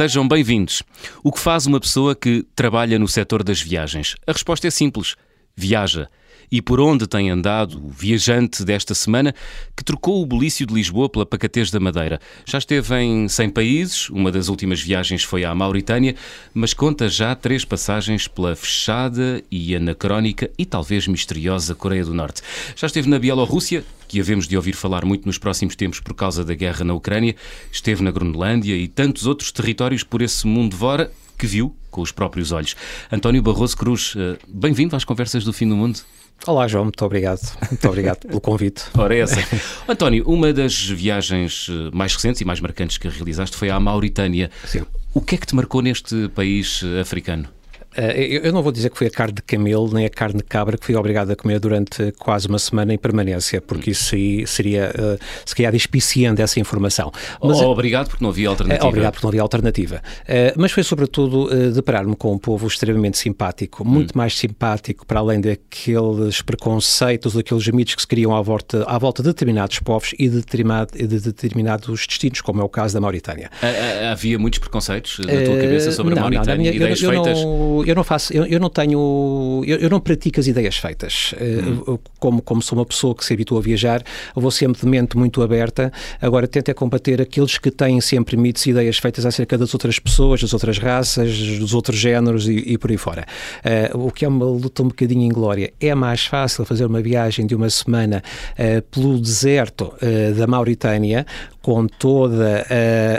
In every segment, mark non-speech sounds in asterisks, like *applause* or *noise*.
Sejam bem-vindos. O que faz uma pessoa que trabalha no setor das viagens? A resposta é simples: viaja. E por onde tem andado o viajante desta semana que trocou o Belício de Lisboa pela Pacatez da Madeira? Já esteve em 100 países, uma das últimas viagens foi à Mauritânia, mas conta já três passagens pela fechada e anacrónica e talvez misteriosa Coreia do Norte. Já esteve na Bielorrússia, que havemos de ouvir falar muito nos próximos tempos por causa da guerra na Ucrânia, esteve na Groenlândia e tantos outros territórios por esse mundo fora que viu com os próprios olhos. António Barroso Cruz, eh, bem-vindo às Conversas do Fim do Mundo. Olá, João, muito obrigado. Muito obrigado pelo convite. *laughs* Ora, essa. António, uma das viagens eh, mais recentes e mais marcantes que realizaste foi à Mauritânia. Sim. O que é que te marcou neste país eh, africano? Eh, eu não vou dizer que foi a carne de camelo nem a carne de cabra que fui obrigado a comer durante quase uma semana em permanência, porque isso seria, uh, se calhar, despiciando essa informação. Mas, oh, obrigado porque não havia alternativa. Obrigado porque não havia alternativa. Uh, mas foi, sobretudo, deparar-me com um povo extremamente simpático, muito hum. mais simpático, para além daqueles preconceitos, daqueles mitos que se criam à volta, à volta de determinados povos e de, determinado, de determinados destinos, como é o caso da Mauritânia. Havia muitos preconceitos na tua cabeça sobre não, a Mauritânia? Não, minha, ideias eu, eu feitas? Não, eu não faço, eu, eu não tenho, eu, eu, não pratico as ideias feitas. Hum. Como, como sou uma pessoa que se habitua a viajar, vou sempre de mente muito aberta. Agora, tento é combater aqueles que têm sempre mitos e ideias feitas acerca das outras pessoas, das outras raças, dos outros géneros e, e por aí fora. Uh, o que é uma luta um bocadinho inglória. É mais fácil fazer uma viagem de uma semana uh, pelo deserto uh, da Mauritânia com toda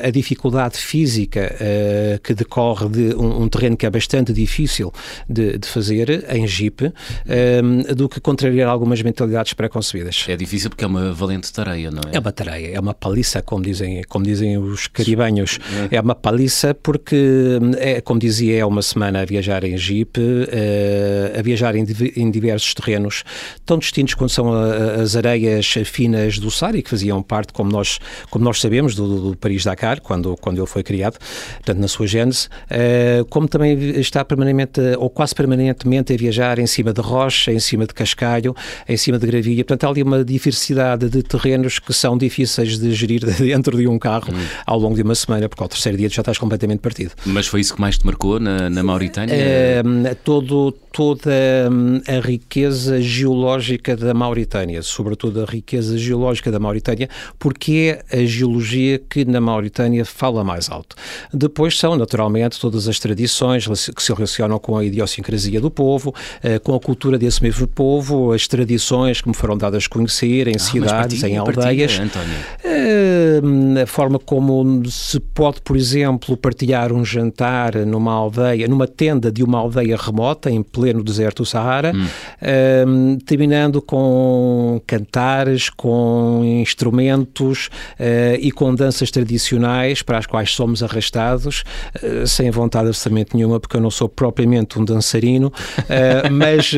a, a dificuldade física uh, que decorre de um, um, terreno que é bastante difícil de, de fazer em Jeep, um, eh, do que contrariar algumas mentalidades pré-concebidas. É difícil porque é uma valente tareia, não é? É uma tareia, é uma paliça, como dizem, como dizem os caribenhos. É. é uma paliça porque, é, como dizia, é uma semana a viajar em Jeep, uh, a viajar em, em, diversos terrenos, tão distintos quanto são a, as areias finas do Sari, que faziam parte, como nós como nós sabemos, do, do Paris-Dakar, quando, quando ele foi criado, portanto, na sua gênese, uh, como também está permanentemente, ou quase permanentemente, a viajar em cima de rocha, em cima de cascalho, em cima de gravilha. Portanto, há ali uma diversidade de terrenos que são difíceis de gerir *laughs* dentro de um carro hum. ao longo de uma semana, porque ao terceiro dia já estás completamente partido. Mas foi isso que mais te marcou na, na Mauritânia? Uh, todo, toda hum, a riqueza geológica da Mauritânia, sobretudo a riqueza geológica da Mauritânia, porque é a geologia que na Mauritânia fala mais alto. Depois são, naturalmente, todas as tradições que se relacionam com a idiosincrasia do povo, eh, com a cultura desse mesmo povo, as tradições que me foram dadas a conhecer em ah, cidades, em aldeias. Eh, a forma como se pode, por exemplo, partilhar um jantar numa aldeia, numa tenda de uma aldeia remota, em pleno deserto do Sahara, hum. Eh, terminando com cantares, com instrumentos, e com danças tradicionais para as quais somos arrastados, uh, sem vontade absolutamente nenhuma, porque eu não sou propriamente um dançarino, uh, *laughs* mas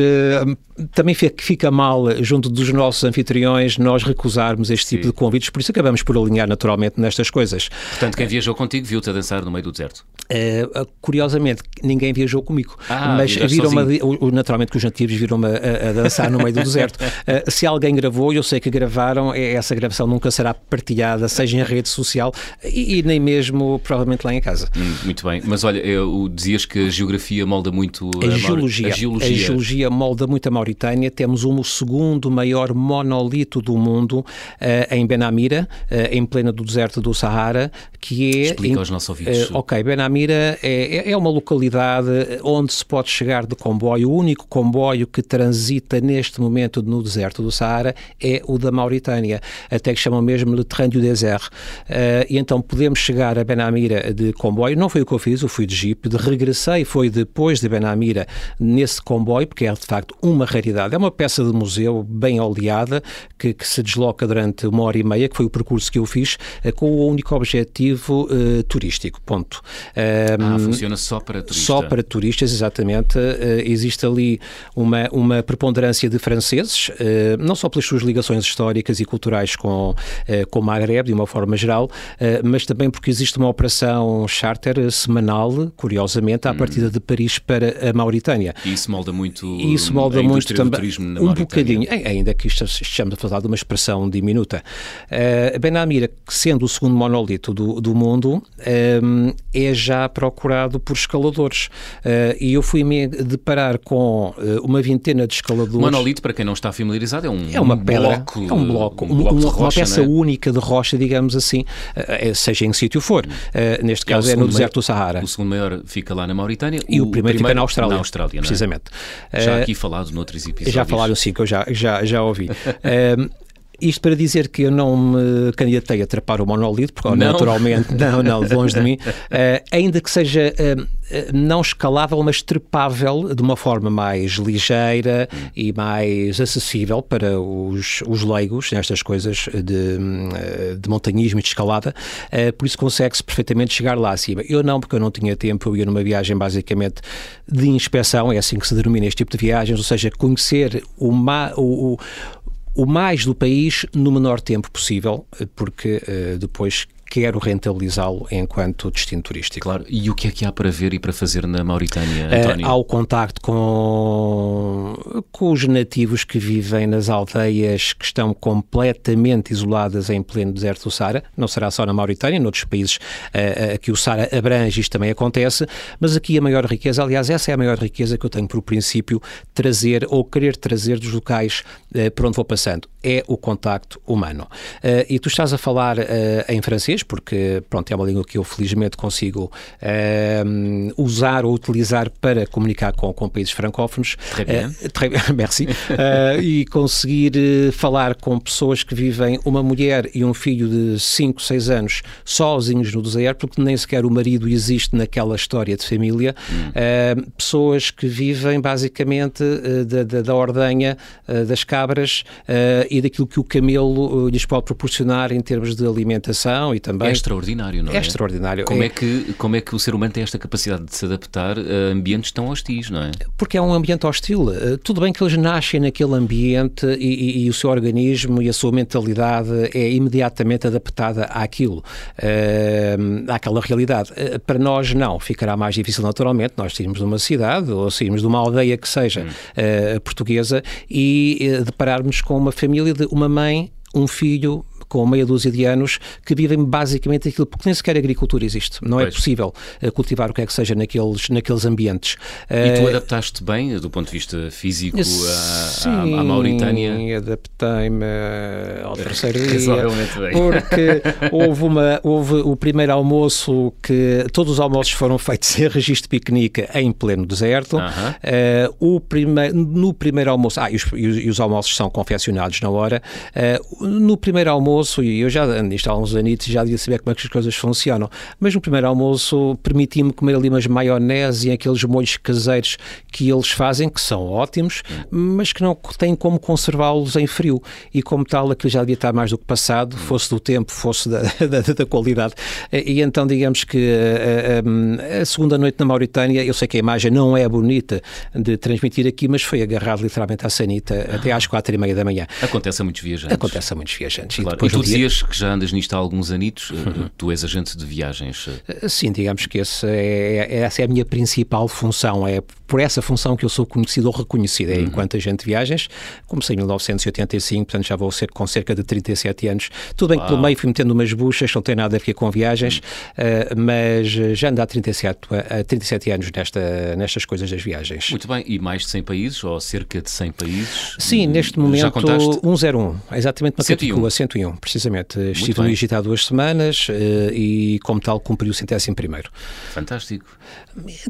também fica mal junto dos nossos anfitriões nós recusarmos este tipo Sim. de convites, por isso acabamos por alinhar naturalmente nestas coisas. Portanto, quem viajou contigo viu-te a dançar no meio do deserto? Uh, curiosamente, ninguém viajou comigo, ah, mas viram-me, naturalmente que os nativos viram-me a, a, dançar no meio do deserto. Uh, *laughs* se alguém gravou, eu sei que gravaram, essa gravação nunca será partilhada, seja em rede social e, e nem mesmo provavelmente lá em casa. Hum, muito bem, mas olha, eu, dizias que a geografia molda muito a, a, geologia, a geologia. A geologia molda muito a Mauritânia, temos um, o segundo maior monolito do mundo uh, em Benamira, uh, em plena do deserto do Sahara, que é... Explica aos nossos ouvintes. Uh, ok, Benamira é, é uma localidade onde se pode chegar de comboio, o único comboio que transita neste momento no deserto do Sahara é o da Mauritânia, até que chamam mesmo Le Train du Désert. e então podemos chegar a Benamira de comboio, não foi o que eu fiz, eu fui de jeep, de regressei, foi depois de Benamira nesse comboio, porque é de facto uma raridade. É uma peça de museu bem oleada que, que, se desloca durante uma hora e meia, que foi o percurso que eu fiz, uh, com o único objetivo uh, turístico. Ponto. ah, funciona só para turistas? Só para turistas, exatamente. Uh, existe ali uma, uma preponderância de franceses, não só pelas suas ligações históricas e culturais com, com o Maghreb, de uma forma geral, mas também porque existe uma operação charter semanal, curiosamente, à hum. partida de Paris para a Mauritânia. E isso molda muito, isso molda muito também, um bocadinho, ainda que isto estamos a falar de uma expressão diminuta. Uh, Benamira, sendo o segundo monolito do, do mundo um, é já procurado por escaladores. Uh, e eu fui-me deparar com uh, uma vintena de escaladores. Monolito, para quem não está familiarizado, é um, é uma um pedra, bloco, é um bloco, um bloco uma, rocha, uma peça é? única de rocha, digamos assim, uh, seja em que sítio for. neste caso é, é no deserto do Sahara. O segundo maior fica lá na Mauritânia. E o, o primeiro, primeiro, fica na Austrália. Na Austrália, precisamente. Já aqui falado noutros episódios. Já falaram sim, que eu já, já, já ouvi. *laughs* Isto para dizer que eu não me candidatei a trapar o monolito, porque não. naturalmente, *laughs* não, não, longe de mim, uh, ainda que seja uh, não escalável, mas trepável de uma forma mais ligeira hum. e mais acessível para os, os leigos nestas coisas de, de montanhismo e de escalada, uh, por isso consegue-se perfeitamente chegar lá acima. Eu não, porque eu não tinha tempo, eu ia numa viagem basicamente de inspeção, é assim que se denomina este tipo de viagens, ou seja, conhecer o, o, o mais do país no menor tempo possível, porque uh, depois quero rentabilizá-lo enquanto destino turístico. Claro, e o que é que há para ver e para fazer na Mauritânia, eh, António? Há o contacto com, com os nativos que vivem nas aldeias que estão completamente isoladas em pleno deserto do Sara. Não será só na Mauritânia, noutros países uh, uh, que o Sara abrange isto também acontece, mas aqui a maior riqueza, aliás, essa é a maior riqueza que eu tenho por princípio trazer ou querer trazer dos locais uh, por onde vou passando, é o contacto humano. e tu estás a falar em francês, porque pronto, é uma língua que eu felizmente consigo uh, usar ou utilizar para comunicar com, com países francófonos. Très bien. Uh, très bien *laughs* merci. uh, e conseguir eh, falar com pessoas que vivem, uma mulher e um filho de 5, 6 anos, sozinhos no deserto, porque nem sequer o marido existe naquela história de família. Hum. pessoas que vivem basicamente da, da, da, ordenha das cabras e daquilo que o camelo lhes pode proporcionar em termos de alimentação e também. É extraordinário, não é? É extraordinário. Como é... é, que, como é que o ser humano tem esta capacidade de se adaptar a ambientes tão hostis, não é? Porque é um ambiente hostil. Eh, tudo bem que eles nascem naquele ambiente e, e, e o seu organismo e a sua mentalidade é imediatamente adaptada àquilo, uh, àquela realidade. Uh, para nós, não. Ficará mais difícil, naturalmente, nós sairmos de uma cidade ou sairmos de uma aldeia que seja hum. uh, portuguesa e depararmos com uma família de uma mãe um filho, com meia dúzia de anos que vivem basicamente aquilo, porque nem sequer agricultura existe. Não é pois. é possível uh, cultivar o que é que seja naqueles, naqueles ambientes. E tu uh, adaptaste bem, do ponto de vista físico, sim, à, à Mauritânia? Sim, adaptei-me ao *laughs* terceiro dia. Porque *laughs* houve, uma, houve o primeiro almoço que todos os almoços foram feitos em registro piquenique em pleno deserto. Uh -huh. uh, o primeiro, no primeiro almoço, ah, e os, e os almoços são confeccionados na hora. Uh, no primeiro almoço almoço, e eu já nisto há uns anitos, já devia saber como é que as coisas funcionam, mas no primeiro almoço permiti-me comer ali umas maionese e aqueles molhos caseiros que eles fazem, que são ótimos, mas que não têm como conservá-los em frio. E como tal, aquilo já devia estar mais do que passado, fosse do tempo, fosse da, *laughs* da, da qualidade. E então, digamos que a, a, a, segunda noite na Mauritânia, eu sei que a imagem não é bonita de transmitir aqui, mas foi agarrado literalmente à sanita até às quatro e meia da manhã. Acontece a muitos viajantes. Acontece a muitos viajantes. Claro. E tu dizias que já andas nisto há alguns anitos, uhum. tu és agente de viagens. Eh, sim, digamos que esse é, é, essa é a minha principal função, é por essa função que eu sou conhecido ou reconhecido, é uhum. enquanto agente de viagens. Comecei em 1985, portanto já vou ser com cerca de 37 anos. Tudo bem Uau. que pelo meio fui metendo umas buchas, não tem nada a ver com viagens, uhum. uh, mas já ando há 37, uh, 37 anos nesta, nestas coisas das viagens. Muito bem, e mais de 100 países, ou cerca de 100 países? Sim, neste momento, já 101, exatamente uma 101. categoria, 101, precisamente. Muito Estive no Egito há duas semanas uh, e, como tal, cumpri o centésimo primeiro. Fantástico.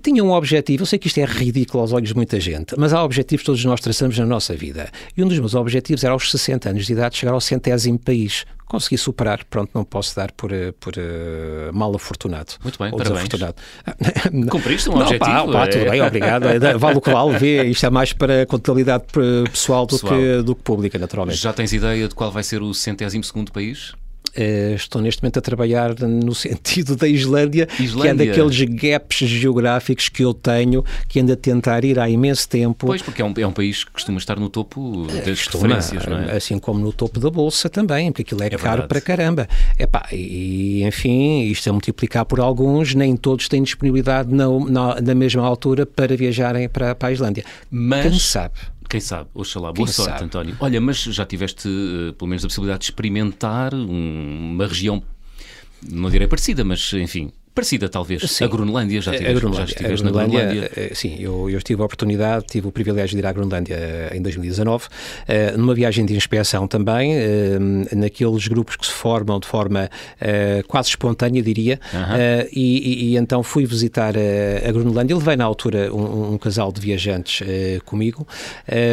Tinha um objetivo, eu sei que isto é ridículo aos olhos de muita gente, mas há objetivos que todos nós traçamos na nossa vida. E um dos meus objetivos era, aos 60 anos de idade, chegar ao centésimo país consegui superar, pronto, não posso dar por, eh, por uh, mal afortunado. Muito bem, parabéns. *laughs* Cumpriste um não, objetivo. Pá, pá, tudo bem, obrigado. Vale o que vale, vê, isto é mais para contabilidade pessoal do, pessoal. Que, do que pública, naturalmente. Já tens ideia de qual vai ser o centésimo segundo país? Uh, estou neste momento a trabalhar no *laughs* sentido da Islândia, Islândia, que é daqueles gaps geográficos que eu tenho, que ando a tentar ir há imenso tempo. Pois, porque é um, é um país que costuma estar no topo das costuma, referências, não é? Assim como no topo da Bolsa também, porque aquilo é, é caro verdade. para caramba. Epá, e, enfim, isto a multiplicar por alguns, nem todos têm disponibilidade na, na, na mesma altura para viajarem para, para a Islândia. Mas... Quem sabe? Quem sabe, oxalá. Boa Quem sorte, sabe? António. Olha, mas já tiveste, uh, pelo menos, a possibilidade de experimentar um, uma região não direi parecida, mas enfim, parecida talvez. Sim. A Grunlândia, já, tiveste, a já estiveste na Grunlândia? Eh, sim, eu, eu, tive a oportunidade, tive o privilégio de ir à Grunlândia eh, em 2019, uh, numa viagem de inspeção também, naqueles grupos que se formam de forma quase espontânea, diria, -huh. e, e, e, então fui visitar a Grunlândia, levei na altura um, um casal de viajantes comigo,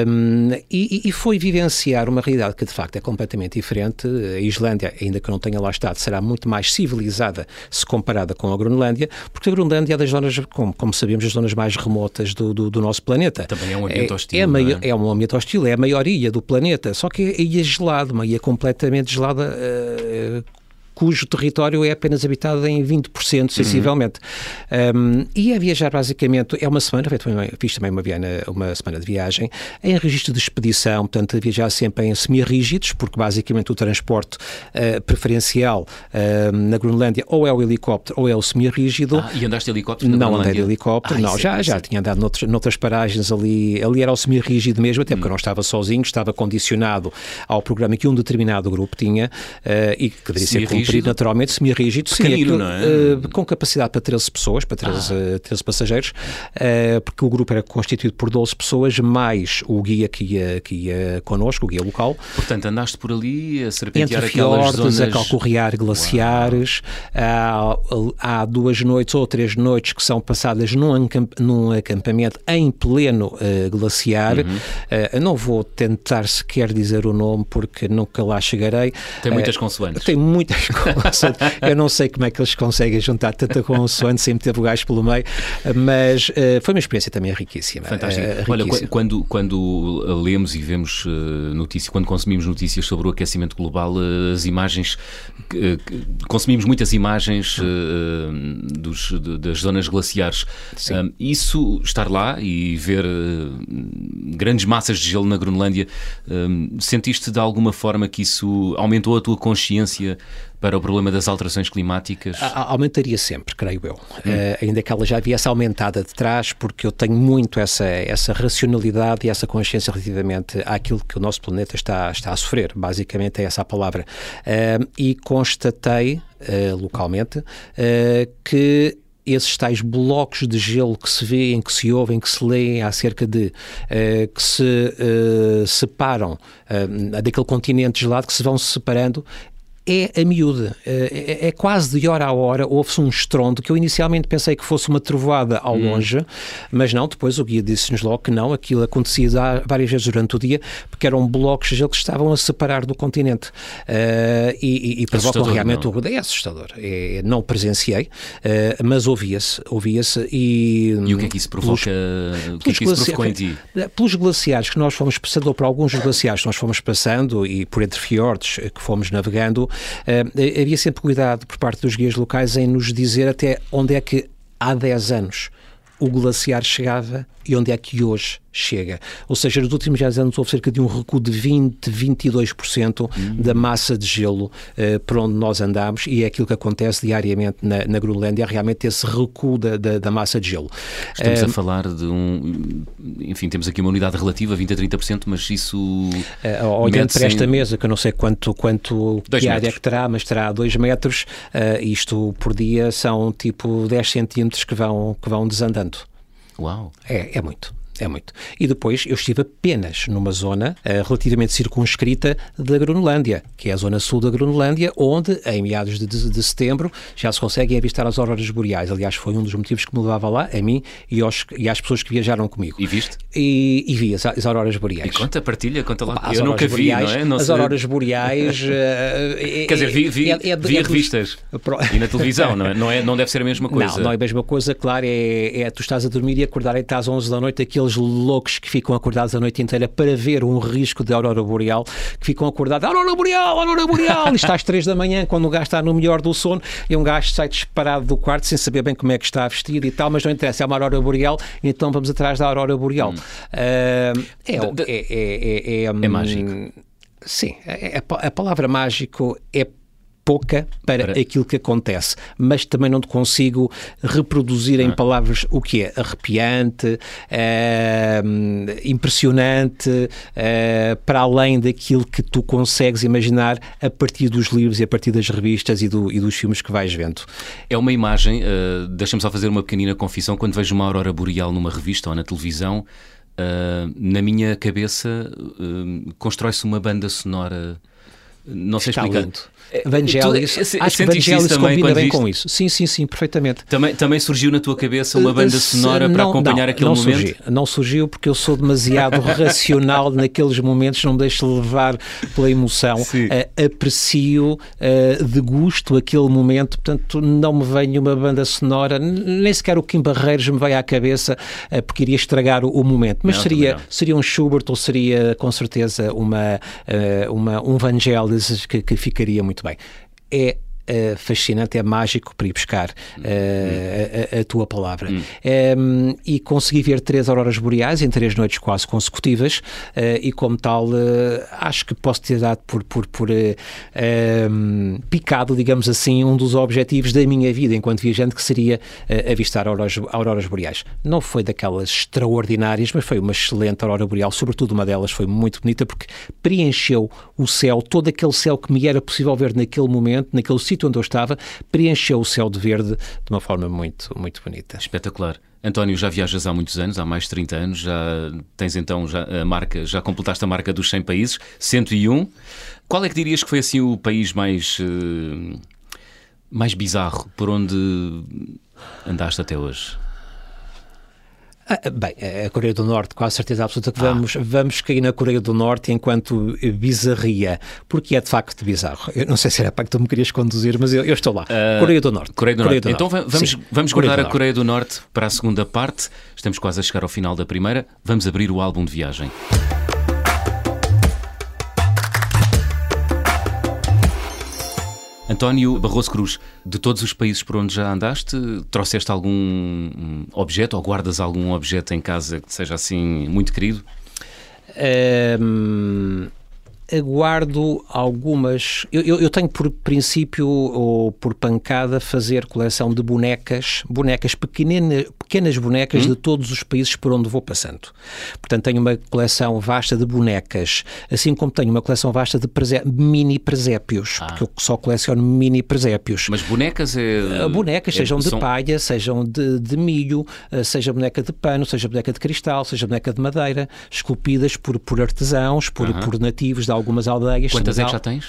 um, e, e foi vivenciar uma realidade que de facto é completamente diferente. A Islândia, ainda que não tenha lá estado, será muito mais civilizada se comparada com a Groenlândia, porque a Groenlândia é das zonas, como, como sabemos, as zonas mais remotas do, do, do nosso planeta. Também é um ambiente hostil. É, é, é? é, um ambiente hostil, é a maior ilha do planeta, só que a ilha é gelada, uma ilha completamente gelada. Cujo território é apenas habitado em 20%, sensivelmente. Uhum. Um, e a viajar, basicamente, é uma semana, fiz também uma, uma semana de viagem, em registro de expedição, portanto, a viajar sempre em semi-rígidos, porque basicamente o transporte uh, preferencial uh, na Groenlândia ou é o helicóptero ou é o semi-rígido. Ah, e andaste de helicóptero? Não andei de helicóptero, ah, não, já, é, já tinha andado noutras, noutras paragens ali, ali era o semi-rígido mesmo, até porque eu não estava sozinho, estava condicionado ao programa que um determinado grupo tinha uh, e que deveria ser cumprido rígido, naturalmente, semi-rígido, sim, aquilo, não é? Uh, com capacidade para 13 pessoas, para 13, ah. 13 passageiros, uh, porque o grupo era constituído por 12 pessoas, mais o guia que ia, que ia connosco, o guia local. Portanto, andaste por ali a serpentear Entre aquelas fiordes, zonas... a calcorrear glaciares, há, há, duas noites ou três noites que são passadas num, num acampamento em pleno uh, glaciar. Uhum. não vou tentar sequer dizer o nome porque nunca lá chegarei. Tem muitas consoantes. Tem muitas eu não sei como é que eles conseguem juntar tanta consoante sem meter vogais pelo meio, mas uh, foi uma experiência também riquíssima. Fantástico. Uh, Olha, quando, quando lemos e vemos uh, notícias, quando consumimos notícias sobre o aquecimento global, as imagens, consumimos muitas imagens dos, de, das zonas glaciares. isso, estar lá e ver grandes massas de gelo na Groenlândia, sentiste de alguma forma que isso aumentou a tua consciência para o problema das alterações climáticas? A, aumentaria sempre, creio eu. Hum. Uh, ainda que ela já viesse aumentada de trás, porque eu tenho muito essa, essa racionalidade e essa consciência relativamente àquilo que o nosso planeta está, está a sofrer. Basicamente é essa a palavra. Uh, e constatei uh, localmente que esses tais blocos de gelo que se vê, em que se ouvem, que se leem acerca de, uh, que se uh, separam uh, daquele continente gelado, que se vão separando, é a miúda. É, é, é, quase de hora a hora, ouve-se um estrondo que eu inicialmente pensei que fosse uma trovoada ao hum. longe, mas não, depois o guia disse-nos logo que não, aquilo acontecia várias vezes durante o dia, porque eram blocos que estavam a separar do continente. Uh, e, e, provocam realmente o É assustador. É, não presenciei, uh, mas ouvia-se, ouvia-se e... E o que é que isso provoca? Pelos, o que é que isso provocou em ti? Pelos glaciares que nós fomos passando, ou por alguns glaciares que nós fomos passando, e por entre fiordes que fomos navegando, havia sempre cuidado por parte dos guias locais em nos dizer até onde é que há 10 anos o glaciar chegava e onde é que hoje chega. Ou seja, nos últimos 10 anos houve cerca de um recuo de 20, 22% uhum. da massa de gelo uh, por onde nós andamos e é aquilo que acontece diariamente na, na Groenlândia, realmente esse recuo da, da, da massa de gelo. Estamos a falar de um... Enfim, temos aqui uma unidade relativa, 20 a 30%, mas isso... Uh, olhando para esta mesa, que eu não sei quanto, quanto que área é que terá, mas terá 2 metros, uh, isto por dia são tipo 10 centímetros que vão, que vão desandando. Uau! É, é muito. É muito. E depois eu estive apenas numa zona uh, relativamente circunscrita da Groenlândia, que é a zona sul da Groenlândia, onde, em meados de, de, de, setembro, já se conseguem avistar as auroras boreais. Aliás, foi um dos motivos que me levava lá, a mim e, aos, e às pessoas que viajaram comigo. E viste? E, e vi as, as auroras boreais. E conta, partilha, conta lá. Opa, eu nunca vi, boreais, não é? Não as auroras boreais... uh, *laughs* Quer dizer, vi, vi, é, é, vi é revistas e na televisão, não é? não é? Não deve ser a mesma coisa. Não, não é a mesma coisa, claro, é, é tu estás a dormir e acordar e estás às 11 da noite, aqueles loucos que ficam acordados a noite inteira para ver um risco de aurora boreal, que ficam acordados, aurora boreal, aurora boreal, e está às três da manhã, quando o gajo está no melhor do sono, e um gajo sai disparado do quarto sem saber bem como é que está vestido e tal, mas não interessa, é uma aurora boreal, então vamos atrás da aurora boreal. Hum. Uh, é, é, é, é, é, mágico. Sim, a, a palavra mágico é pouca para, para, aquilo que acontece, mas também não te consigo reproduzir em ah. palavras o que é arrepiante, é, impressionante, é, para além daquilo que tu consegues imaginar a partir dos livros e a partir das revistas e, do, e dos filmes que vais vendo. É uma imagem, uh, deixa-me só fazer uma pequenina confissão, quando vejo uma aurora boreal numa revista ou na televisão, uh, na minha cabeça uh, constrói-se uma banda sonora não sei explicar. Vangelis, tu, acho que Vangelis combina bem viste? com isso. Sim, sim, sim, perfeitamente. Também, também surgiu na tua cabeça uma banda sonora não, para acompanhar não, aquele não momento? Surgiu, não surgiu porque eu sou demasiado *laughs* racional naqueles momentos, não me deixo levar pela emoção. Uh, aprecio, uh, degusto aquele momento, portanto não me vem uma banda sonora, nem sequer o Kim Barreiros me veio à cabeça uh, porque iria estragar o, o momento. Mas não, seria, seria um Schubert ou seria com certeza uma, uma, um Vangelis que, que ficaria muito bem. É uh, fascinante, é mágico para ir buscar uh, a, a, a, tua palavra. Um, ehm, e consegui ver três auroras boreais em três noites quase consecutivas uh, e como tal acho que posso ter dado por, por, por ehm, picado, digamos assim, um dos objetivos da minha vida enquanto viajante que seria avistar auroras, auroras boreais. Não foi daquelas extraordinárias, mas foi uma excelente aurora boreal, sobretudo uma delas foi muito bonita porque preencheu o céu, todo aquele céu que me era possível ver naquele momento, naquele sítio onde eu estava, preencheu o céu de verde de uma forma muito, muito bonita. Espetacular. António, já viajas há muitos anos, há mais de 30 anos, já tens então já a marca, já completaste a marca dos 100 países, 101. Qual é que dirias que foi assim o país mais uh, mais bizarro por onde andaste até hoje? Ah, bem, a Coreia do Norte, com a certeza absoluta que vamos, ah. vamos cair na Coreia do Norte enquanto bizarria, porque é de facto bizarro. Eu não sei se era para que tu me querias conduzir, mas eu, eu estou lá. Uh, Coreia do Norte. Coreia do Coreia Norte. Do então Norte. vamos, vamos guardar a Coreia do Norte para a segunda parte. Estamos quase a chegar ao final da primeira. Vamos abrir o álbum de viagem. António Barroso Cruz, de todos os países por onde já andaste, trouxeste algum objeto ou guardas algum objeto em casa que seja assim muito querido? Um aguardo algumas. Eu, eu, eu, tenho por princípio ou por pancada fazer coleção de bonecas, bonecas pequenas, pequenas bonecas hum? de todos os países por onde vou passando. Portanto, tenho uma coleção vasta de bonecas, assim como tenho uma coleção vasta de mini presépios, ah. porque eu só coleciono mini presépios. Mas bonecas é. Uh, bonecas, é, sejam de palha, sejam de, de milho, uh, seja boneca de pano, seja boneca de cristal, seja boneca de madeira, esculpidas por, por artesãos, por, uh -huh. por nativos de algumas aldeias. Quantas é que já tens?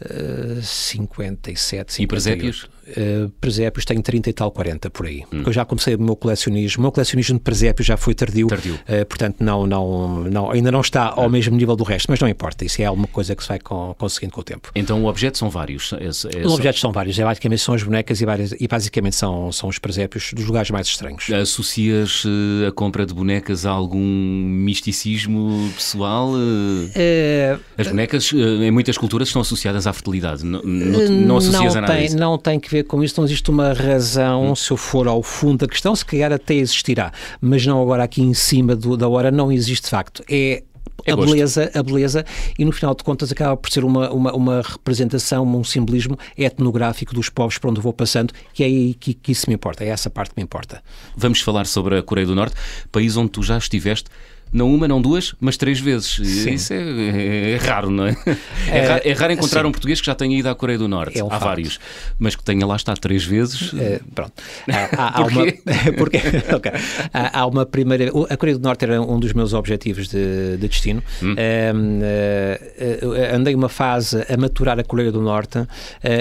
Uh, 57, 58. E presépios? Uh, presépios tenho 30 e tal, 40 por aí. Hum. Porque eu já comecei o meu colecionismo. O meu colecionismo de presépios já foi tardio. tardio. Uh, portanto, não, não, não, ainda não está ao mesmo nível do resto, mas não importa. Isso é alguma coisa que se vai com, conseguindo com o tempo. Então, o objeto são vários? É, é Os objetos são vários. É, basicamente são as bonecas e, várias, e basicamente são, são os presépios dos lugares mais estranhos. Associas uh, a compra de bonecas a algum misticismo pessoal? as bonecas, em muitas culturas, estão associadas à fertilidade. Não, não, não associas não a nada tem? Não tem que ver com isso, não existe uma razão, hum. se eu for ao fundo da questão, se calhar até existirá, mas não agora aqui em cima do, da hora, não existe de facto. É é a beleza, a beleza, e no final de contas acaba por ser uma, uma, uma, representação, um simbolismo etnográfico dos povos por onde vou passando, que é aí que, que isso me importa, é essa parte que me importa. Vamos falar sobre a Coreia do Norte, país onde tu já estiveste não uma, não duas, mas três vezes. Sim. Isso é, é, é, raro, não é? É, é, raro, é raro encontrar sim. um português que já tenha ido à Coreia do Norte. É um há facto. vários. Mas que tenha lá estado três vezes. É, pronto. *laughs* Há, há, há uma, *laughs* porque, *laughs* okay. há, há, uma primeira. A Coreia do Norte era um dos meus objetivos de, de destino. Hum. Uh, andei uma fase a maturar a Coreia do Norte uh,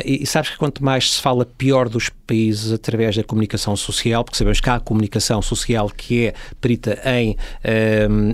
e, e sabes que quanto mais se fala pior dos países através da comunicação social, porque sabemos que há a comunicação social que é perita em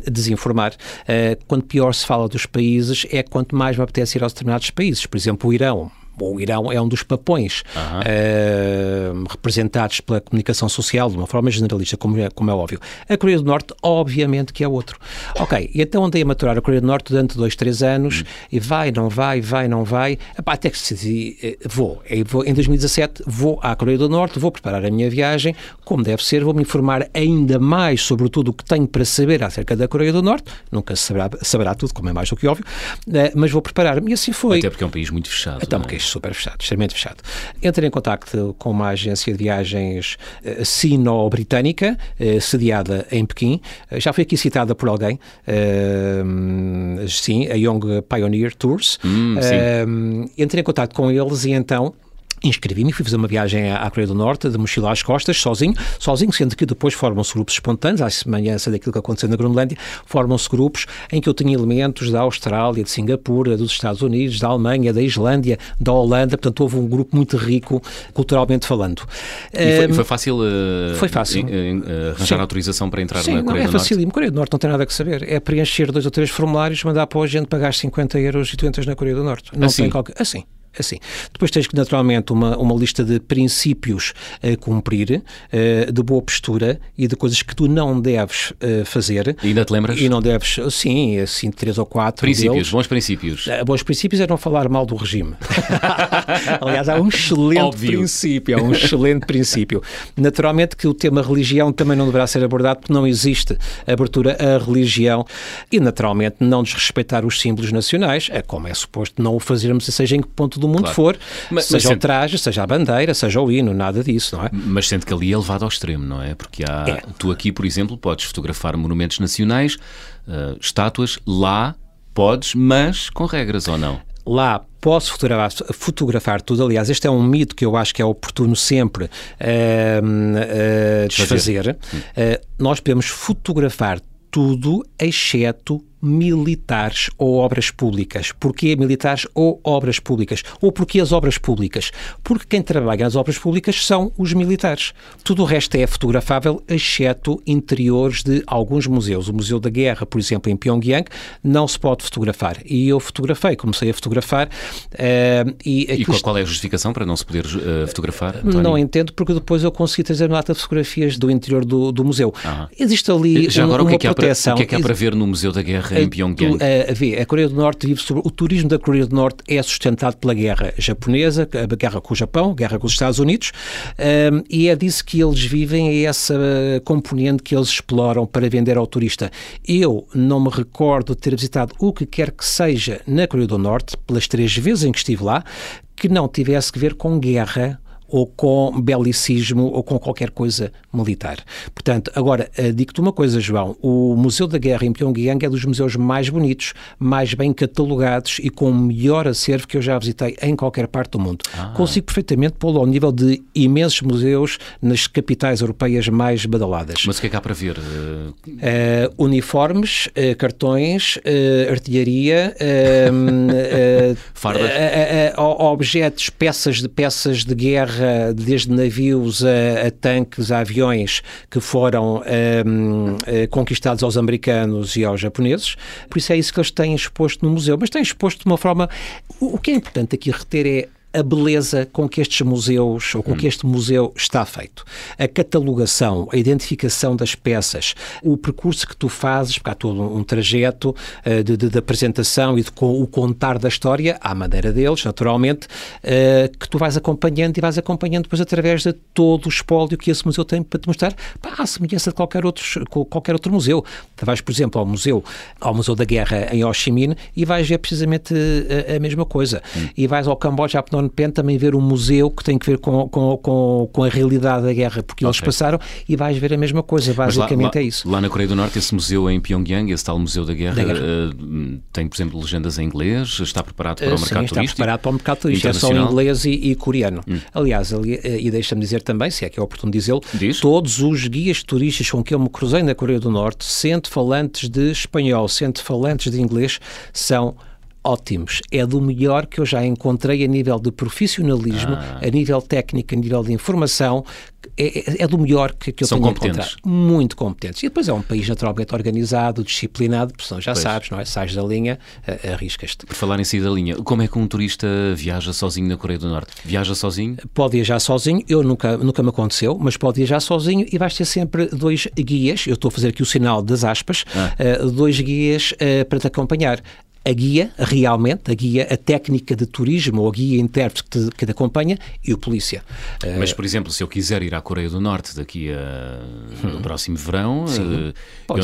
desinformar. Uh, quanto pior se fala dos países, é quanto mais me apetece ir aos determinados países. Por exemplo, o Irão o Irão é um dos papões uh, representados pela comunicação social de uma forma generalista, como é, como é óbvio. A Coreia do Norte, obviamente, que é outro. Ok, e então andei a maturar a Coreia do Norte durante dois, três anos, hum. e vai, não vai, vai, não vai, Epá, até que se eh, vou, vou. Em 2017 vou à Coreia do Norte, vou preparar a minha viagem, como deve ser, vou me informar ainda mais sobre tudo o que tenho para saber acerca da Coreia do Norte, nunca se saberá, saberá tudo, como é mais do que óbvio, uh, mas vou preparar-me, e assim foi. Até porque é um país muito fechado. Então, porque é super fechado, extremamente fechado. Entrei em contacto com uma agência de viagens uh, sino-britânica, uh, sediada em Pequim. Uh, já foi aqui citada por alguém, sim, a Young Pioneer Tours. Hum, entrei em contato com eles e então Inscrevi-me fui fazer uma viagem à Coreia do Norte, de mochila às costas, sozinho, sozinho, sendo que depois formam-se grupos espontâneos, à semelhança daquilo que aconteceu na Groenlândia, formam-se grupos em que eu tinha elementos da Austrália, de Singapura, dos Estados Unidos, da Alemanha, da Islândia, da Holanda, portanto houve um grupo muito rico culturalmente falando. E foi, foi fácil, uh, foi fácil. Uh, arranjar Sim. autorização para entrar Sim, na Coreia não, é do Norte? É fácil, Coreia do Norte não tem nada a saber, é preencher dois ou três formulários, mandar para a gente pagar 50 euros e tu entras na Coreia do Norte. Não assim? tem qualquer... Assim assim. Depois tens, naturalmente, uma, uma lista de princípios a cumprir, uh, de boa postura e de coisas que tu não deves uh, fazer. E ainda te lembras? E não deves, sim, assim, três ou quatro Princípios, deles. bons princípios. Bons princípios é não falar mal do regime. *laughs* Aliás, há um excelente Óbvio. princípio, há um excelente princípio. Naturalmente que o tema religião também não deverá ser abordado porque não existe abertura à religião e, naturalmente, não desrespeitar os símbolos nacionais, é como é suposto não o fazermos, seja em que ponto do mundo Claro. for, Mas- seja mas o sente- traje, seja a bandeira, seja o hino, nada disso, não é? Mas sente que ali é levado ao extremo, não é? Porque há, É. tu aqui, por exemplo, podes fotografar monumentos nacionais, uh, estátuas, lá podes, mas com regras ou não? Lá posso fotografar, fotografar tudo. Aliás, este é um mito que eu acho que é oportuno sempre eh, eh, desfazer. Eh, nós podemos fotografar tudo exceto militares ou obras públicas. Porquê militares ou obras públicas? Ou porquê as obras públicas? Porque quem trabalha nas obras públicas são os militares. Tudo o resto é fotografável, exceto interiores de alguns museus. O Museu da Guerra, por exemplo, em Pyongyang, não se pode fotografar. E eu fotografei, comecei a fotografar. eh, e E qual, é a justificação para não se poder uh, fotografar? António? não entendo, porque depois eu consegui trazer uma de fotografias do interior do, do museu. Existe ali Já um- agora, o que, é que há para, proteção. o que é que há para ver no Museu da Guerra em Pyongyang? Tu, eh, vê, a Coreia do Norte vive sobre. O turismo da Coreia do Norte é sustentado pela guerra japonesa, a guerra com o Japão, a guerra com os Estados Unidos, ehm, e é disso que eles vivem, é essa componente que eles exploram para vender ao turista. Eu não me recordo de ter visitado o que quer que seja na Coreia do Norte, pelas três vezes em que estive lá, que não tivesse que ver com guerra ou com belicismo ou com qualquer coisa militar. Portanto, agora, eh, digo-te uma coisa, João, o Museu da Guerra em Pyongyang é dos museus mais bonitos, mais bem catalogados e com o melhor acervo que eu já visitei em qualquer parte do mundo. Consigo perfeitamente pô-lo ao nível de imensos museus nas capitais europeias mais badaladas. Mas o que é que há para ver? Uh, uniformes, eh, cartões, eh, artilharia, *laughs* Fardas. objetos, peças de peças de guerra, desde navios a, a tanques, a aviões que foram eh, eh, conquistados aos americanos e aos japoneses. Por isso é isso que eles têm exposto no museu. Mas têm exposto de uma forma. O que é importante aqui reter é a beleza com que estes museus, ou com que este museu está feito. A catalogação, a identificação das peças, o percurso que tu fazes, porque há todo um trajeto uh, de, de, de, apresentação e de com, o contar da história, à maneira deles, naturalmente, uh, que tu vais acompanhando e vais acompanhando depois através de todo o espólio que esse museu tem para te mostrar, pá, à semelhança de qualquer outro, qualquer outro museu. Tu vais, por exemplo, ao museu, ao Museu da Guerra em Ho Chi Minh e vais ver precisamente a, a mesma coisa. Hum. E vais ao Camboja, a Penh, também ver um museu que tem que ver com, com, com, com a realidade da guerra, porque okay. eles passaram, e vais ver a mesma coisa. Basicamente lá, é isso. Lá na Coreia do Norte, esse museu em Pyongyang, esse tal Museu da Guerra, da guerra. Uh, tem, por exemplo, legendas em inglês, está preparado para o Sim, mercado está turístico? preparado para o mercado turístico, é só inglês e, e coreano. Hum. Aliás, ali, e deixa-me dizer também, se é que é oportuno dizê-lo, todos os guias turísticos com que eu me cruzei na Coreia do Norte, sendo falantes de espanhol, sendo falantes de inglês, são ótimos. É do melhor que eu já encontrei a nível de profissionalismo, ah. a nível técnico, a nível de informação. É, é do melhor que, que eu São tenho competentes. encontrado. Muito competentes. E depois é um país naturalmente organizado, disciplinado, porque já pois. sabes, não é? Sais da linha, arriscas-te. Por falar em sair da linha, como é que um turista viaja sozinho na Coreia do Norte? Viaja sozinho? Pode viajar sozinho, eu nunca, nunca me aconteceu, mas pode viajar sozinho e vais ter sempre dois guias, eu estou a fazer aqui o sinal das aspas, ah. uh, dois guias uh, para te acompanhar a guia, realmente, a guia, a técnica de turismo ou a guia intérprete que te, que te acompanha e o polícia. Mas, por exemplo, se eu quiser ir à Coreia do Norte daqui a, no hum. próximo verão, Sim, eu,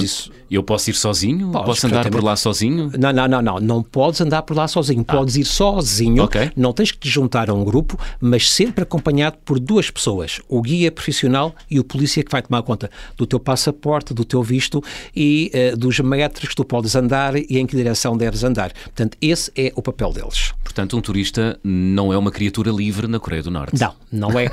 eu posso ir sozinho? Podes, posso andar por lá sozinho? Não, não, não, não. Não podes andar por lá sozinho. Ah. Podes ir sozinho. Okay. Não tens que te juntar a um grupo, mas sempre acompanhado por duas pessoas. O guia profissional e o polícia que vai tomar conta do teu passaporte, do teu visto e uh, dos metros que tu podes andar e em que direção deves andar. Portanto, esse é o papel deles. Portanto, um turista não é uma criatura livre na Coreia do Norte. Não, não é.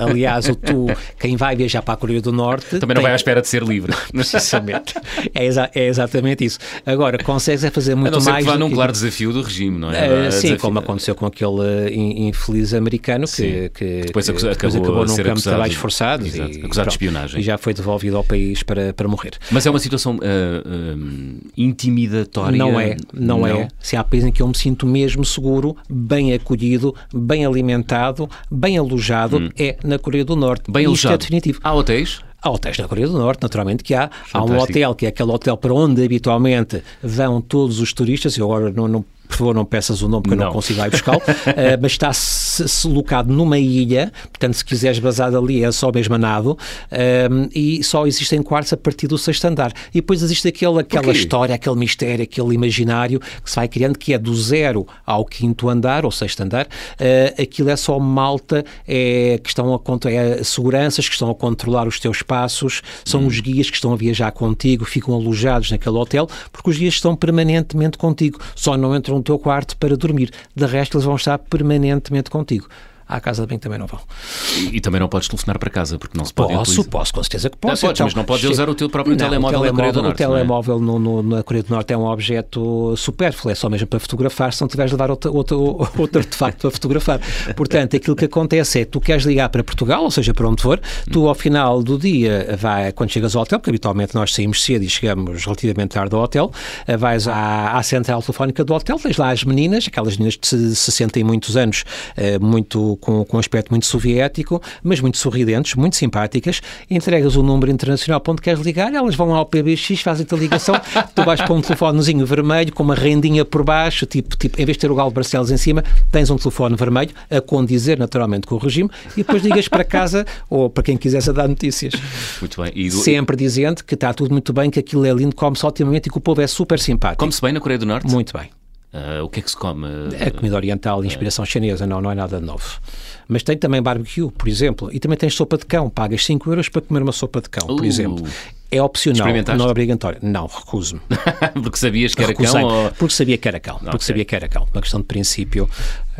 Aliás, o tu, quem vai viajar para a Coreia do Norte. Também tem... não vai à espera de ser livre. *laughs* Precisamente. É, exa é, exatamente isso. Agora, consegues é fazer muito a não mais. Que vá num que... claro desafio do regime, não é? Uh, sim, desafio... como aconteceu com aquele uh, infeliz americano que, que, depois, que, acabou, depois acabou num campo de trabalhos forçados e, acusado de espionagem. E já foi devolvido ao país para, para morrer. Mas é uma situação uh, intimidatória? Não é, não, não, é. Se há países em que eu me sinto mesmo seguro, bem acolhido, bem alimentado, bem alojado, hum. é na Coreia do Norte. Bem é alojado. é definitivo. Há hotéis? Há hotéis na Coreia do Norte, naturalmente que há. Fantástico. Há um hotel que é aquele hotel para onde habitualmente vão todos os turistas. Eu agora não, não por favor não peças o nome porque não. eu não consigo ir buscá-lo, *laughs* uh, mas está -se locado numa ilha, portanto se quiseres basar ali é só mesmo a nado, uh, e só existem quartos a partir do sexto andar. E depois existe aquele, aquela história, aquele mistério, aquele imaginário que se vai criando, que é do zero ao quinto andar, ou sexto andar, uh, aquilo é só malta, é, que estão a, é seguranças que estão a controlar os teus passos, são hum. os guias que estão a viajar contigo, ficam alojados naquele hotel, porque os guias estão permanentemente contigo, só não entram no teu quarto para dormir. De resto, eles vão estar permanentemente contigo à casa de banho também não vão. E, e, também não podes telefonar para casa, porque não se pode Posso, utilizar. posso, com certeza que posso. Não, então, mas não podes usar o teu próprio não, telemóvel, telemóvel na Coreia do Norte. O telemóvel é? no, no, na Coreia do Norte é um objeto supérfluo, é só mesmo para fotografar, se não tiveres de levar *laughs* outro, outro, outro artefacto para fotografar. Portanto, aquilo que acontece é que tu queres ligar para Portugal, ou seja, para onde for, tu ao final do dia, vai, quando chegas ao hotel, porque habitualmente nós saímos cedo e chegamos relativamente tarde ao hotel, vais à, à central telefónica do hotel, tens lá as meninas, aquelas meninas de 60 e muitos anos, eh, muito, com, com um aspecto muito soviético, mas muito sorridentes, muito simpáticas. Entregas o número internacional para onde queres ligar, elas vão ao PBX, fazem-te a ligação, *laughs* tu vais para um telefonezinho vermelho com uma rendinha por baixo, tipo, tipo em vez de ter o galo Barcelos em cima, tens um telefone vermelho a condizer naturalmente com o regime e depois ligas para casa *laughs* ou para quem quisesse dar notícias. Muito bem. Do... Sempre dizendo que está tudo muito bem, que aquilo é lindo, come-se otimamente e que o povo é super simpático. Come-se bem na Coreia do Norte? Muito bem. Uh, o que é que se come? É comida oriental, inspiração chinesa, não, não é nada novo. Mas tem também barbecue, por exemplo, e também tens sopa de cão. Pagas 5 euros para comer uma sopa de cão, por uh. exemplo. É opcional, não é obrigatório. Não, recuso-me. *laughs* porque sabias que era cão? Ou... Porque sabia que era cão. Okay. Porque sabia que era cão. Uma questão de princípio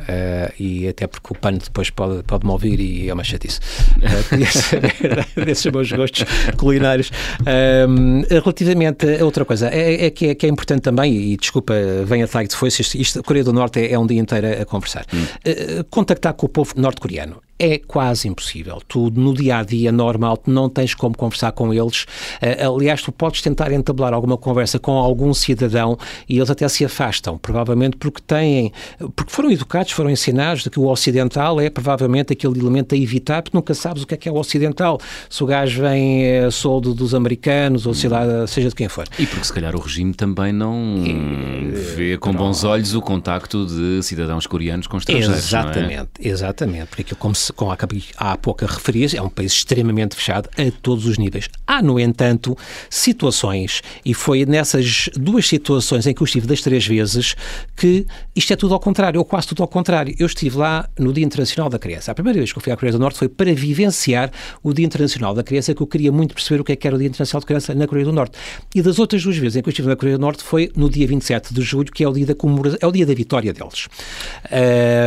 uh, e até porque o pano depois pode, pode me ouvir e é uma chatice. *laughs* Uh, queria saber *laughs* desses meus gostos culinários. Uh, relativamente a outra coisa, é, é, que é, que é importante também, e desculpa, venha atrás de foi isto, isto, a Coreia do Norte é, é um dia inteiro a, a conversar. Hum. Uh, contactar com o povo norte-coreano é quase impossível. Tu, no dia a dia normal, não tens como conversar com eles. Uh, aliás, tu podes tentar entablar alguma conversa com algum cidadão e eles até se afastam, provavelmente porque têm, porque foram educados, foram ensinados de que o ocidental é provavelmente aquele elemento a evitar, porque nunca sabes o que é que é o ocidental. Se o gajo vem é, soldo dos americanos ou sei lá, seja de quem for. E porque se calhar o regime também não e, vê com bons olhos o contacto de cidadãos coreanos com estrangeiros. Exatamente, é? exatamente. Porque aquilo, como se como há pouca referias, é um país extremamente fechado a todos os níveis. Há, no entanto, situações, e foi nessas duas situações em que eu estive das três vezes, que isto é tudo ao contrário, ou quase tudo ao contrário. Eu estive lá no Dia Internacional da Criança. A primeira vez que eu fui à Coreia do Norte foi para vivenciar o Dia Internacional da Criança, que eu queria muito perceber o que é que era o Dia Internacional da Criança na Coreia do Norte. E das outras duas vezes em que eu estive na Coreia do Norte foi no dia 27 de julho, que é o dia da comemoração, é o dia da vitória deles.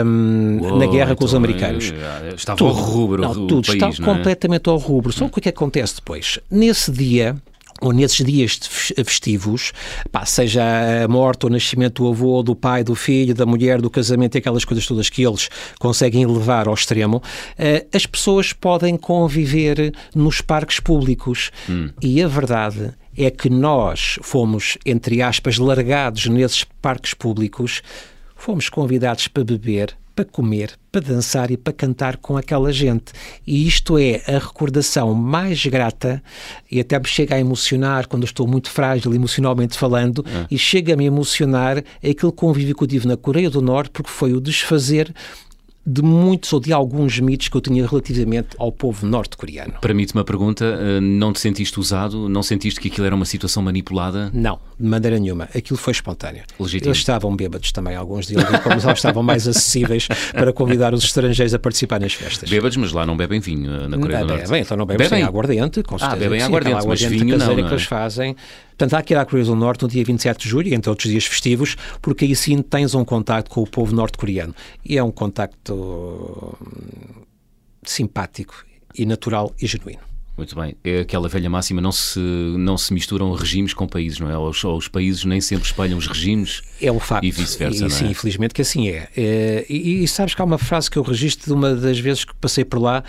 Um, Uou, na guerra então, com os então, americanos. É, estava tudo, ao rubro não, tudo país, está não é? completamente ao rubro. Só o que é que acontece depois? Nesse dia, ou nesses dias festivos, pá, seja a morte ou o nascimento do avô, do pai, do filho, da mulher, do casamento e aquelas coisas todas que eles conseguem levar ao extremo, uh, as pessoas podem conviver nos parques públicos. Hum. E a verdade é que nós fomos, entre aspas, largados nesses parques públicos, fomos convidados para beber para comer, para dançar e para cantar com aquela gente. E isto é a recordação mais grata e até me chega a emocionar quando estou muito frágil emocionalmente falando é. e chega-me a emocionar aquele convívio que eu tive na Coreia do Norte porque foi o desfazer de muitos ou de alguns mitos que eu tinha relativamente ao povo norte-coreano. Permite-me a pergunta, eh, não te sentiste usado? Não sentiste que aquilo era uma situação manipulada? Não, de maneira nenhuma. Aquilo foi espontâneo. Legítimo. Eles estavam bêbados também, alguns deles, e como eles estavam mais acessíveis para convidar os estrangeiros a participar nas festas. Bêbados, mas lá não bebem vinho eh, na Coreia do Norte. Bebem, então não bebem, bebem. aguardente, com certeza. Ah, bebem aguardente, mas vinho não, não é? que eles fazem. Portanto, há que ir à Coreia do Norte no dia 27 de julho, entre outros dias festivos, porque aí sim tens um contacto com o povo norte-coreano. E é um contacto hum, simpático e natural e genuíno. Muito bem. É aquela velha máxima, não se, não se misturam regimes com países, não é? Os, os países nem sempre espelham os regimes é um facto. e vice-versa, é? Sim, infelizmente que assim é. é e, e, sabes que há uma frase que eu registro de uma das vezes que passei por lá,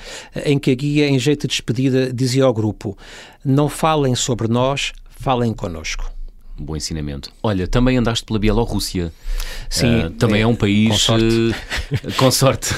em que a guia, em jeito de despedida, dizia ao grupo, não falem sobre nós, falem connosco. Um bom ensinamento. Olha, também andaste pela Bielorrússia. Sim. Uh, também é, é, um país. Com sorte. Uh, com sorte.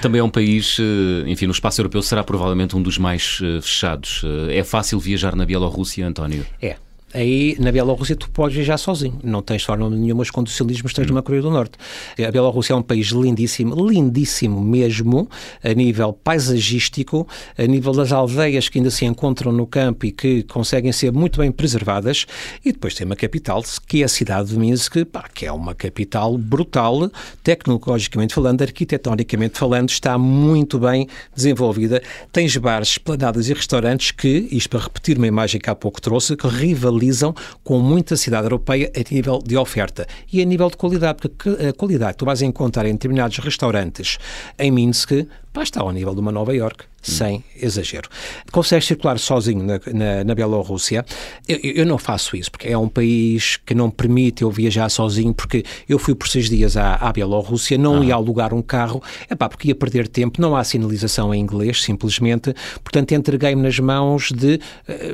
também é um país. Uh, enfim, no espaço europeu será provavelmente um dos mais fechados. é fácil viajar na Bielorrússia, António? É aí na Bielorrússia tu podes viajar sozinho, não tens forma nenhuma de condicionalismo, estás numa Coreia do Norte. A Bielorrússia é um país lindíssimo, lindíssimo mesmo, a nível paisagístico, a nível das aldeias que ainda se encontram no campo e que conseguem ser muito bem preservadas, e depois tem uma capital, que é a cidade de Minsk, pá, que é uma capital brutal, tecnologicamente falando, arquitetonicamente falando, está muito bem desenvolvida. Tens bares, esplanadas e restaurantes que, isto para repetir uma imagem que há pouco trouxe, que rivalizam rivalizam com muita cidade europeia a nível de oferta e a nível de qualidade, porque a qualidade que tu vais encontrar em determinados restaurantes em Minsk pá, está ao nível de uma Nova York, sem exagero. Consegues circular sozinho na, na, na Bielorrússia? Eu, eu, não faço isso, porque é um país que não permite eu viajar sozinho, porque eu fui por seis dias à, à Bielorrússia, não ah. ia alugar um carro, é pá, porque ia perder tempo, não há sinalização em inglês, simplesmente, portanto entreguei-me nas mãos de,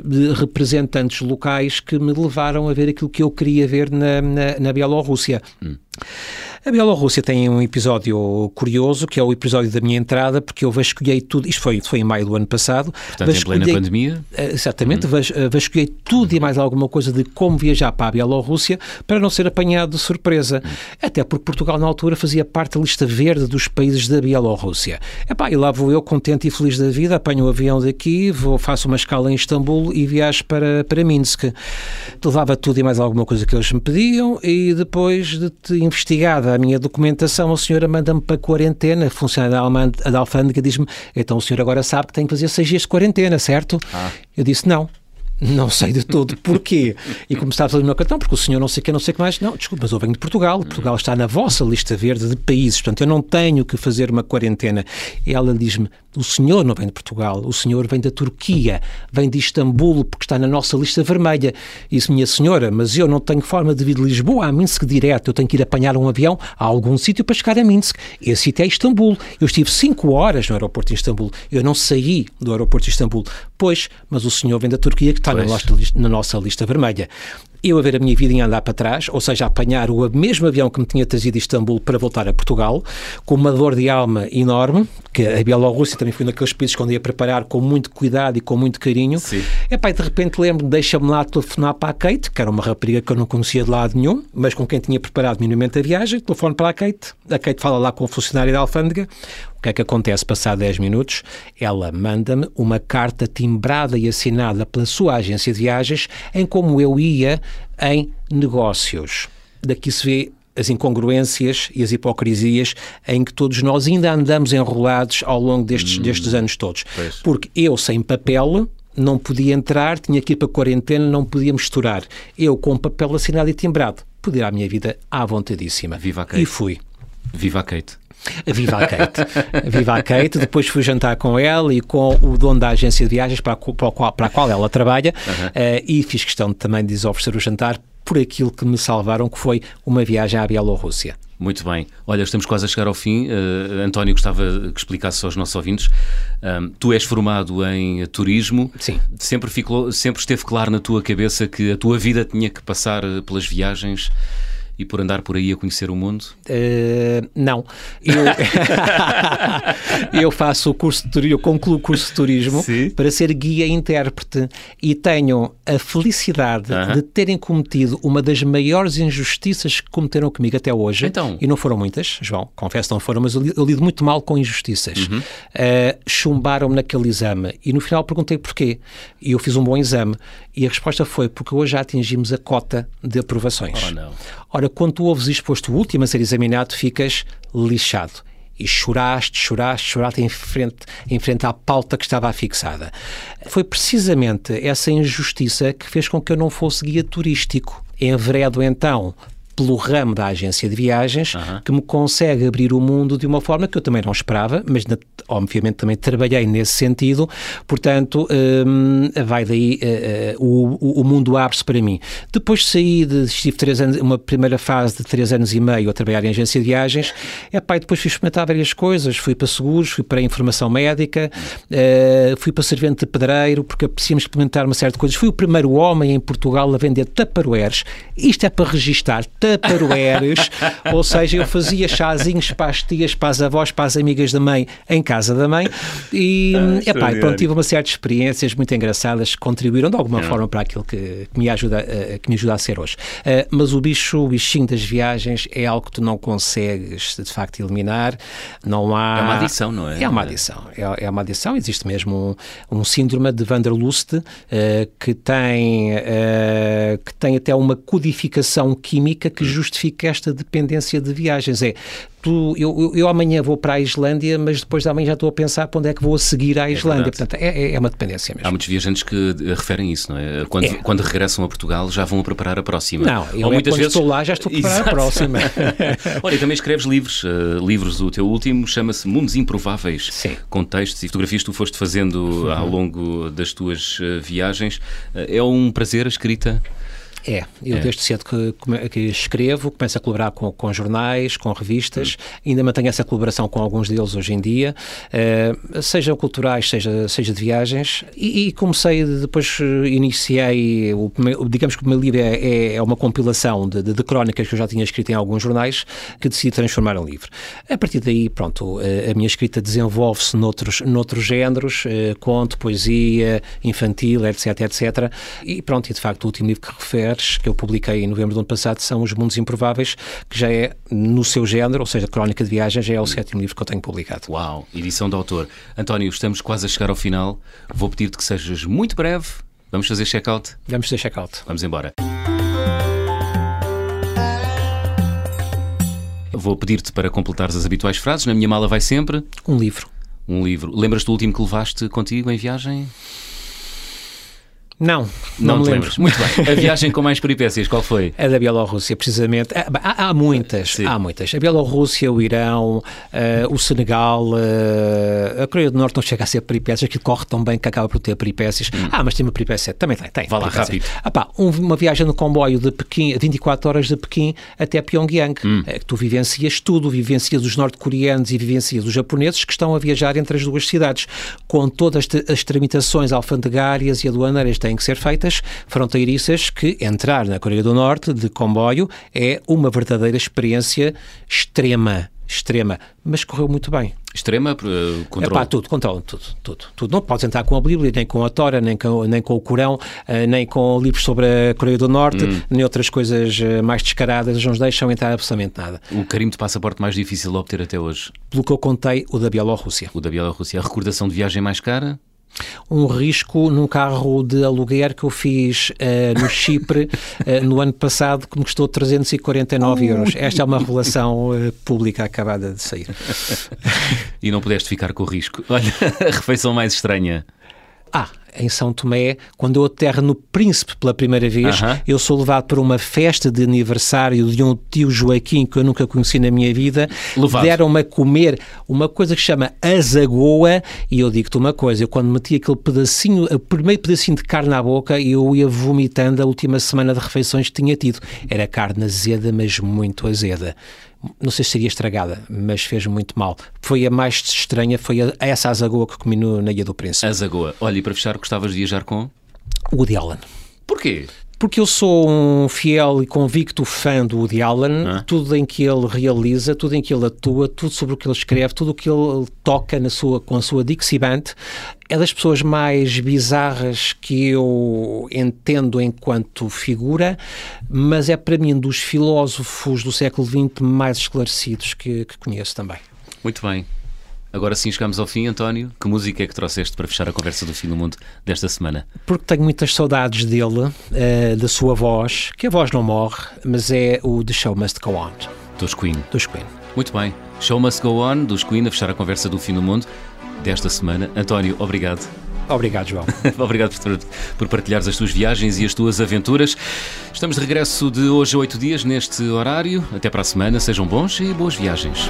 de, representantes locais que me levaram a ver aquilo que eu queria ver na, na, na Bielorrússia. Hum. A Bielorrússia tem um episódio curioso, que é o episódio da minha entrada, porque eu vasculhei tudo, isto foi, foi em maio do ano passado. Portanto, em plena pandemia? Eh, exatamente, uhum. Eh, vasculhei tudo e mais alguma coisa de como viajar para a Bielorrússia para não ser apanhado de surpresa. Uhum. Até porque Portugal, na altura, fazia parte da lista verde dos países da Bielorrússia. Epá, e lá vou eu, contente e feliz da vida, apanho o avião daqui, vou, faço uma escala em Istambul e viajo para, para Minsk. Levava tudo e mais alguma coisa que eles me pediam e depois de te investigada a minha documentação, a senhora manda-me para quarentena, a funcionária da alfândega diz-me, então o senhor agora sabe que tem que fazer seis dias de quarentena, certo? Ah. Eu disse, não. Não sei de todo *laughs* porquê. E começava a fazer o meu cartão, porque o senhor não sei o que, não sei o que mais. Não, desculpa, mas eu venho de Portugal. Portugal está na vossa lista verde de países, portanto eu não tenho que fazer uma quarentena. E ela diz-me: o senhor não vem de Portugal, o senhor vem da Turquia, vem de Istambul, porque está na nossa lista vermelha. E disse, minha senhora, mas eu não tenho forma de vir de Lisboa a Minsk direto, eu tenho que ir apanhar um avião a algum sítio para chegar a Minsk. Esse sítio é Istambul. Eu estive cinco horas no aeroporto de Istambul, eu não saí do aeroporto de Istambul. Pois, mas o senhor vem da Turquia, que está na lista, na nossa lista vermelha eu a ver a minha vida em andar para trás, ou seja, apanhar o mesmo avião que me tinha trazido de Istambul para voltar a Portugal, com uma dor de alma enorme, que a Bielorrússia também foi daqueles países que eu ia preparar com muito cuidado e com muito carinho. Sim. E pá, de repente lembro, deixa-me lá telefonar para a Kate, que era uma rapariga que eu não conhecia de lado nenhum, mas com quem tinha preparado minimamente a viagem, telefone para a Kate, a Kate fala lá com o funcionário da alfândega, o que é que acontece passado 10 minutos? Ela manda-me uma carta timbrada e assinada pela sua agência de viagens em como eu ia em negócios. Daqui se vê as incongruências e as hipocrisias em que todos nós ainda andamos enrolados ao longo destes, hum, destes anos todos. Pois. Porque eu, sem papel, não podia entrar, tinha que ir para a quarentena, não podia misturar. Eu, com papel assinado e timbrado, podia a minha vida à vontadíssima. Viva a Kate. E fui. Viva a Kate. Viva a Kate. Viva a Kate. Depois fui jantar com ela e com o dono da agência de viagens para a qual, para a qual ela trabalha uhum. uh, e fiz questão também de lhes oferecer o jantar por aquilo que me salvaram, que foi uma viagem à Bielorrússia. Muito bem. Olha, estamos quase a chegar ao fim. Uh, António, gostava que explicasse aos nossos ouvintes. Um, tu és formado em turismo. Sim. Sempre, ficou, sempre esteve claro na tua cabeça que a tua vida tinha que passar pelas viagens e por andar por aí a conhecer o mundo? Uh, não. Eu, *laughs* eu faço o curso de turismo, eu concluo o curso de turismo Sim. para ser guia e intérprete e tenho a felicidade uh -huh. de terem cometido uma das maiores injustiças que cometeram comigo até hoje. Então. E não foram muitas, João, confesso não foram, mas eu, eu lido muito mal com injustiças. Uh -huh. uh, chumbaram-me naquele exame e no final perguntei porquê. E eu fiz um bom exame e a resposta foi porque hoje já atingimos a cota de aprovações. Oh, não. Ora, quando tu ouves isto o último a ser examinado, ficas lixado. E choraste, choraste, choraste em frente, em frente à pauta que estava fixada. Foi precisamente essa injustiça que fez com que eu não fosse guia turístico. Enveredo então pelo ramo da agência de viagens, uhum. que me consegue abrir o mundo de uma forma que eu também não esperava, mas obviamente também trabalhei nesse sentido, portanto, um, vai daí, uh, o, o mundo abre-se para mim. Depois de sair, de, estive três anos, uma primeira fase de três anos e meio a trabalhar em agência de viagens, é pai, depois fui experimentar várias coisas, fui para seguros, fui para informação médica, uh, fui para servente de pedreiro, porque apreciamos experimentar uma série de coisas. Fui o primeiro homem em Portugal a vender taparoeiros, isto é para registar taparoeiros, *laughs* ou seja, eu fazia chazinhos para as tias, para as avós, para as amigas da mãe, em casa da mãe, e ah, epá, pronto, tive uma série de experiências muito engraçadas que contribuíram de alguma é. forma para aquilo que, que, me ajuda, uh, que me ajuda a ser hoje. Uh, mas o bicho, o bichinho das viagens é algo que tu não consegues de facto eliminar, não há... É uma adição, não é? É uma adição, é, é uma adição, existe mesmo um, um síndrome de Vanderlust uh, que tem que tem até uma codificação química que justifica esta dependência de viagens. É, tu, eu, eu, amanhã vou para a Islândia, mas depois de amanhã já estou a pensar para onde é que vou a seguir à é Islândia. É Portanto, é, é, uma dependência mesmo. Há muitos viajantes que referem isso, não é? Quando, é. quando regressam a Portugal já vão a preparar a próxima. Não, eu Ou é muitas vezes... estou lá já estou a preparar Exato. a próxima. *laughs* Olha, também escreves livros. Uh, livros, o teu último chama-se Mundos Improváveis. Sim. Com textos e fotografias que tu foste fazendo uhum. ao longo das tuas uh, viagens. Uh, é um prazer a escrita? É, eu é. desde cedo que, que, escrevo, começo a colaborar com, com jornais, com revistas, hum. ainda mantenho essa colaboração com alguns deles hoje em dia, uh, sejam culturais, seja, seja de viagens, e, e comecei, depois iniciei, o, digamos que o meu livro é, é, é uma compilação de, de, de, crónicas que eu já tinha escrito em alguns jornais, que decidi transformar em livro. A partir daí, pronto, a minha escrita desenvolve-se noutros, noutros géneros, uh, conto, poesia, infantil, etc, etc, e pronto, e de facto o último livro que refere que eu publiquei em novembro do ano passado são Os Mundos Improváveis, que já é no seu género, ou seja, Crónica de Viagem, já é o sétimo livro que eu tenho publicado. Uau, edição de autor. António, estamos quase a chegar ao final. Vou pedir-te que sejas muito breve. Vamos fazer check-out? Vamos fazer check-out. Vamos embora. Vou pedir-te para completares as habituais frases. Na minha mala vai sempre. Um livro. Um livro. Lembras do último que levaste contigo em viagem? Não, não, não me lembro. Muito bem. A viagem com mais peripécias, qual foi? A da Bielorrússia, precisamente. Ah, há, há muitas, Sim. há muitas. A Bielorrússia, o Irão, uh, o Senegal, uh, a Coreia do Norte não chega a ser peripécias, aquilo corre tão bem que acaba por ter peripécias. Hum. Ah, mas tem uma peripécia, também tem, tem. Vá lá, rápido. Ah, pá, um, uma viagem no comboio de Pequim, 24 horas de Pequim até Pyongyang, hum. que tu vivencias tudo, vivencias os norte-coreanos e vivencias os japoneses que estão a viajar entre as duas cidades, com todas as tramitações alfandegárias e aduaneiras têm que ser feitas, fronteiriças, que entrar na Coreia do Norte de comboio é uma verdadeira experiência extrema extrema, mas correu muito bem. Extrema? Uh, controle? Epá, tudo, controle, tudo, tudo, tudo. Não podes entrar com a Bíblia, nem com a Tora, nem com, nem com o Corão, uh, nem com livros sobre a Coreia do Norte, hum. nem outras coisas uh, mais descaradas, não nos deixam entrar absolutamente nada. O carimbo de passaporte mais difícil de obter até hoje? Pelo que eu contei, o da Bielorrússia. O da Bielorrússia. A recordação de viagem mais cara? Um risco num carro de aluguer que eu fiz uh, no Chipre uh, *laughs* no ano passado que me custou 349 euros. Esta é uma revelação uh, pública acabada de sair. *laughs* e não pudeste ficar com o risco. Olha, a refeição mais estranha. Ah, em São Tomé, quando eu aterro no Príncipe pela primeira vez, uh -huh. eu sou levado para uma festa de aniversário de um tio Joaquim que eu nunca conheci na minha vida. Deram-me a comer uma coisa que se chama azagoa e eu digo-te uma coisa, eu quando meti aquele pedacinho, o primeiro pedacinho de carne à boca, eu ia vomitando a última semana de refeições que tinha tido. Era carne azeda, mas muito azeda não sei se seria estragada, mas fez muito mal. Foi a mais estranha, foi a, essa azagoa que comi no, na Ilha do Príncipe. Azagoa. Olha, e para fechar, gostavas de viajar com? Woody Allen. Porquê? Porque eu sou um fiel e convicto fã do Woody Allen, ah. tudo em que ele realiza, tudo em que ele atua, tudo sobre o que ele escreve, tudo o que ele toca na sua, com a sua Dixie Band, é das pessoas mais bizarras que eu entendo enquanto figura, mas é para mim dos filósofos do século XX mais esclarecidos que, que conheço também. Muito bem. Agora sim chegamos ao fim, António. Que música é que trouxeste para fechar a conversa do fim do mundo desta semana? Porque tenho muitas saudades dele, uh, da sua voz, que a voz não morre, mas é o The Show Must Go On. Dos Queen. Dos Queen. Muito bem. Show Must Go On, dos Queen, a fechar a conversa do fim do mundo desta semana. António, obrigado. Obrigado, João. *laughs* Obrigado por, por partilhares as tuas viagens e as tuas aventuras. Estamos de regresso de hoje a oito dias neste horário. Até para a semana. Sejam bons e boas viagens.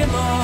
him.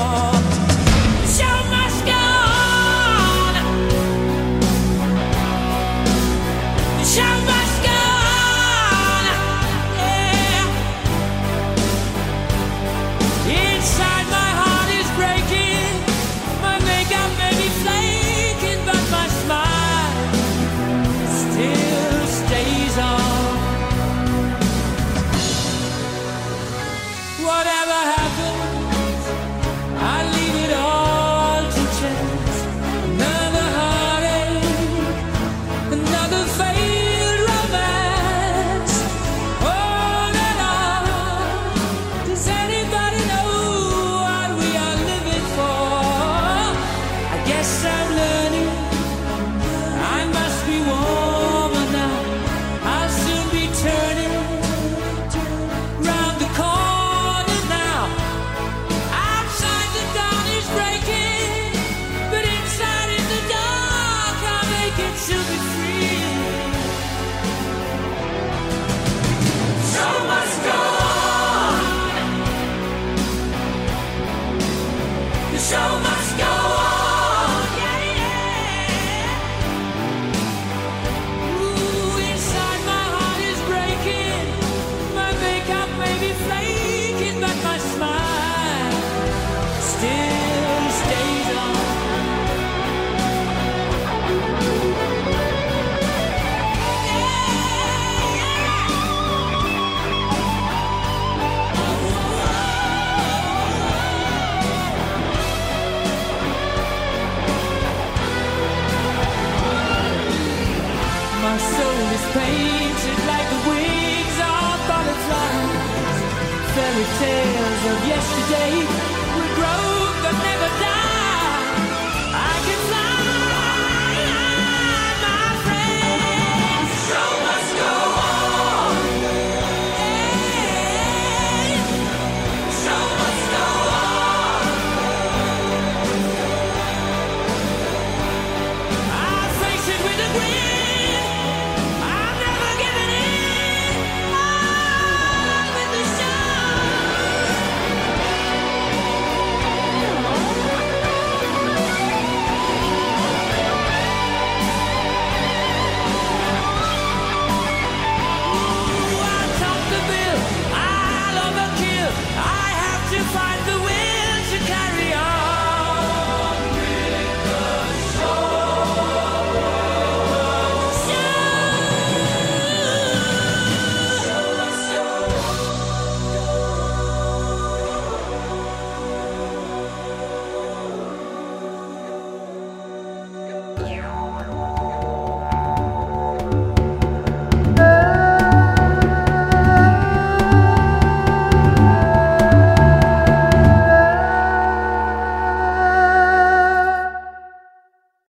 with tales of yesterday, with grow, but never die.